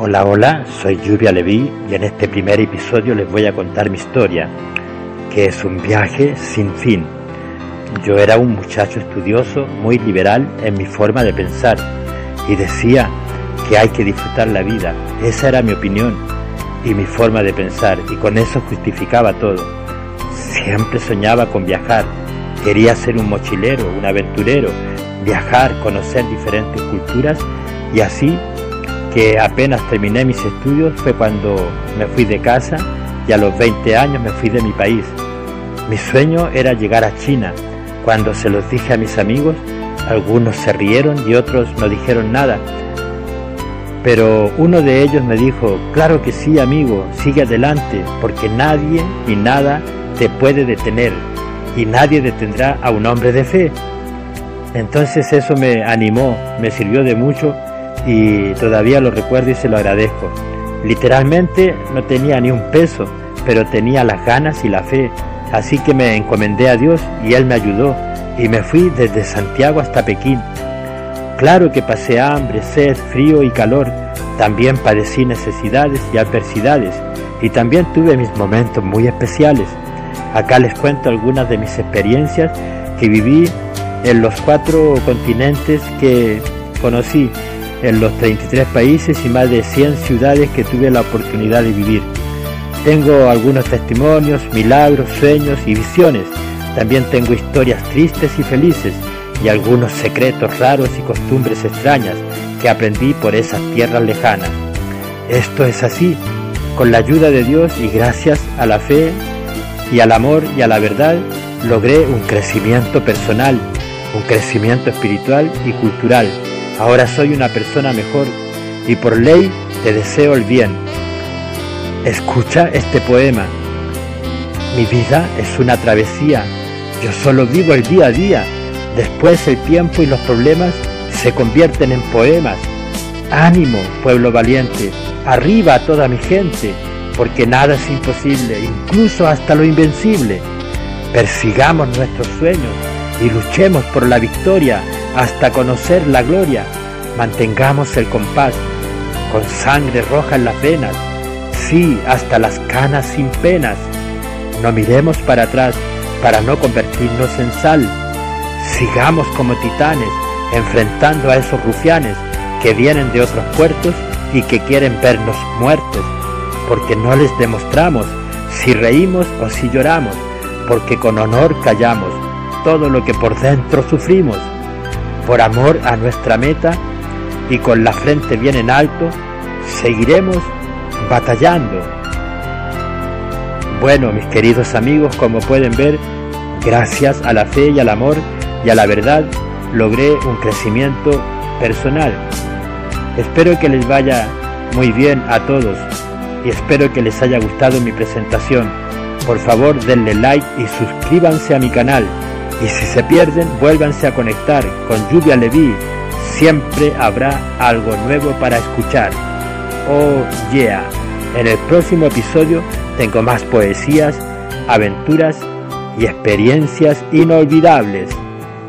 Hola, hola, soy Lluvia Leví y en este primer episodio les voy a contar mi historia, que es un viaje sin fin. Yo era un muchacho estudioso, muy liberal en mi forma de pensar y decía que hay que disfrutar la vida. Esa era mi opinión y mi forma de pensar y con eso justificaba todo. Siempre soñaba con viajar, quería ser un mochilero, un aventurero, viajar, conocer diferentes culturas y así que apenas terminé mis estudios fue cuando me fui de casa y a los 20 años me fui de mi país. Mi sueño era llegar a China. Cuando se los dije a mis amigos, algunos se rieron y otros no dijeron nada. Pero uno de ellos me dijo, claro que sí amigo, sigue adelante, porque nadie ni nada te puede detener y nadie detendrá a un hombre de fe. Entonces eso me animó, me sirvió de mucho y todavía lo recuerdo y se lo agradezco. Literalmente no tenía ni un peso, pero tenía las ganas y la fe, así que me encomendé a Dios y Él me ayudó y me fui desde Santiago hasta Pekín. Claro que pasé hambre, sed, frío y calor, también padecí necesidades y adversidades y también tuve mis momentos muy especiales. Acá les cuento algunas de mis experiencias que viví en los cuatro continentes que conocí en los 33 países y más de 100 ciudades que tuve la oportunidad de vivir. Tengo algunos testimonios, milagros, sueños y visiones. También tengo historias tristes y felices y algunos secretos raros y costumbres extrañas que aprendí por esas tierras lejanas. Esto es así, con la ayuda de Dios y gracias a la fe y al amor y a la verdad, logré un crecimiento personal, un crecimiento espiritual y cultural Ahora soy una persona mejor y por ley te deseo el bien. Escucha este poema. Mi vida es una travesía. Yo solo vivo el día a día. Después el tiempo y los problemas se convierten en poemas. Ánimo, pueblo valiente. Arriba a toda mi gente, porque nada es imposible, incluso hasta lo invencible. Persigamos nuestros sueños y luchemos por la victoria hasta conocer la gloria. Mantengamos el compás con sangre roja en las venas, sí, hasta las canas sin penas. No miremos para atrás para no convertirnos en sal. Sigamos como titanes, enfrentando a esos rufianes que vienen de otros puertos y que quieren vernos muertos, porque no les demostramos si reímos o si lloramos, porque con honor callamos todo lo que por dentro sufrimos por amor a nuestra meta y con la frente bien en alto, seguiremos batallando. Bueno, mis queridos amigos, como pueden ver, gracias a la fe y al amor y a la verdad, logré un crecimiento personal. Espero que les vaya muy bien a todos y espero que les haya gustado mi presentación. Por favor, denle like y suscríbanse a mi canal. Y si se pierden, vuélvanse a conectar con Lluvia Leví. Siempre habrá algo nuevo para escuchar. Oh yeah. En el próximo episodio tengo más poesías, aventuras y experiencias inolvidables.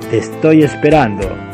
Te estoy esperando.